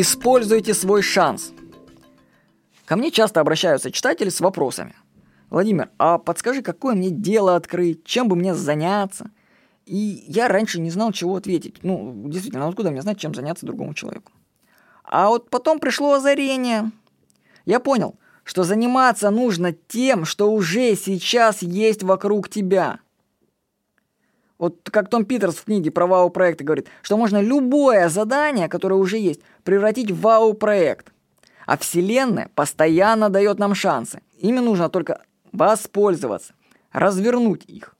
Используйте свой шанс. Ко мне часто обращаются читатели с вопросами. Владимир, а подскажи, какое мне дело открыть, чем бы мне заняться? И я раньше не знал, чего ответить. Ну, действительно, откуда мне знать, чем заняться другому человеку? А вот потом пришло озарение. Я понял, что заниматься нужно тем, что уже сейчас есть вокруг тебя. Вот как Том Питерс в книге про вау-проекты говорит, что можно любое задание, которое уже есть, превратить в вау-проект. А Вселенная постоянно дает нам шансы. Ими нужно только воспользоваться, развернуть их.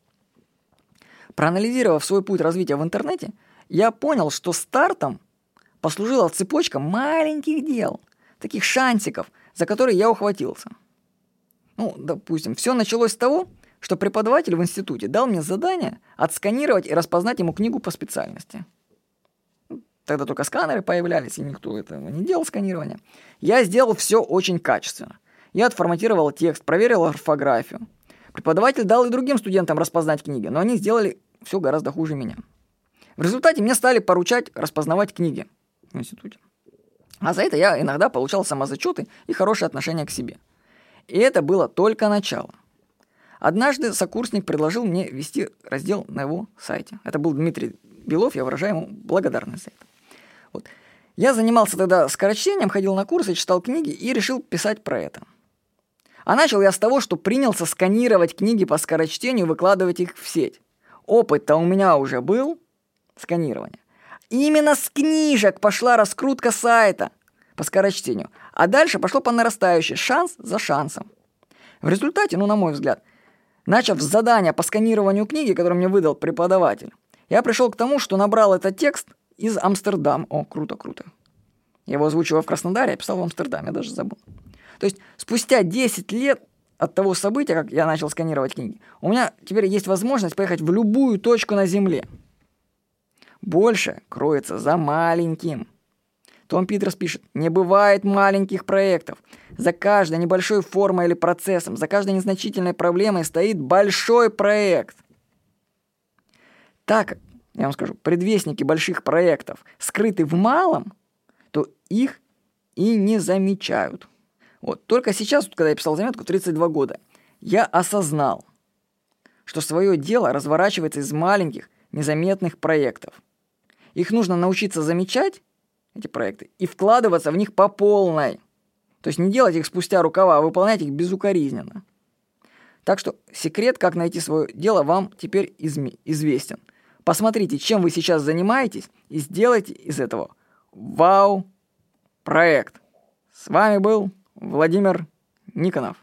Проанализировав свой путь развития в интернете, я понял, что стартом послужила цепочка маленьких дел, таких шансиков, за которые я ухватился. Ну, допустим, все началось с того, что преподаватель в институте дал мне задание отсканировать и распознать ему книгу по специальности. Тогда только сканеры появлялись, и никто этого не делал сканирования. Я сделал все очень качественно. Я отформатировал текст, проверил орфографию. Преподаватель дал и другим студентам распознать книги, но они сделали все гораздо хуже меня. В результате мне стали поручать распознавать книги в институте. А за это я иногда получал самозачеты и хорошее отношение к себе. И это было только начало. Однажды сокурсник предложил мне вести раздел на его сайте. Это был Дмитрий Белов, я выражаю ему благодарность за это. Вот. Я занимался тогда скорочтением, ходил на курсы, читал книги и решил писать про это. А начал я с того, что принялся сканировать книги по скорочтению и выкладывать их в сеть. Опыт-то у меня уже был, сканирование. именно с книжек пошла раскрутка сайта по скорочтению. А дальше пошло по нарастающей, шанс за шансом. В результате, ну на мой взгляд, начав с задания по сканированию книги, которое мне выдал преподаватель, я пришел к тому, что набрал этот текст из Амстердама. О, круто, круто. Я его озвучивал в Краснодаре, я писал в Амстердаме, я даже забыл. То есть спустя 10 лет от того события, как я начал сканировать книги, у меня теперь есть возможность поехать в любую точку на Земле. Больше кроется за маленьким. Том Питерс пишет, не бывает маленьких проектов. За каждой небольшой формой или процессом, за каждой незначительной проблемой стоит большой проект. Так, я вам скажу, предвестники больших проектов скрыты в малом, то их и не замечают. Вот. Только сейчас, когда я писал заметку, 32 года, я осознал, что свое дело разворачивается из маленьких, незаметных проектов. Их нужно научиться замечать, эти проекты, и вкладываться в них по полной. То есть не делать их спустя рукава, а выполнять их безукоризненно. Так что секрет, как найти свое дело, вам теперь изме- известен. Посмотрите, чем вы сейчас занимаетесь, и сделайте из этого вау-проект. С вами был Владимир Никонов.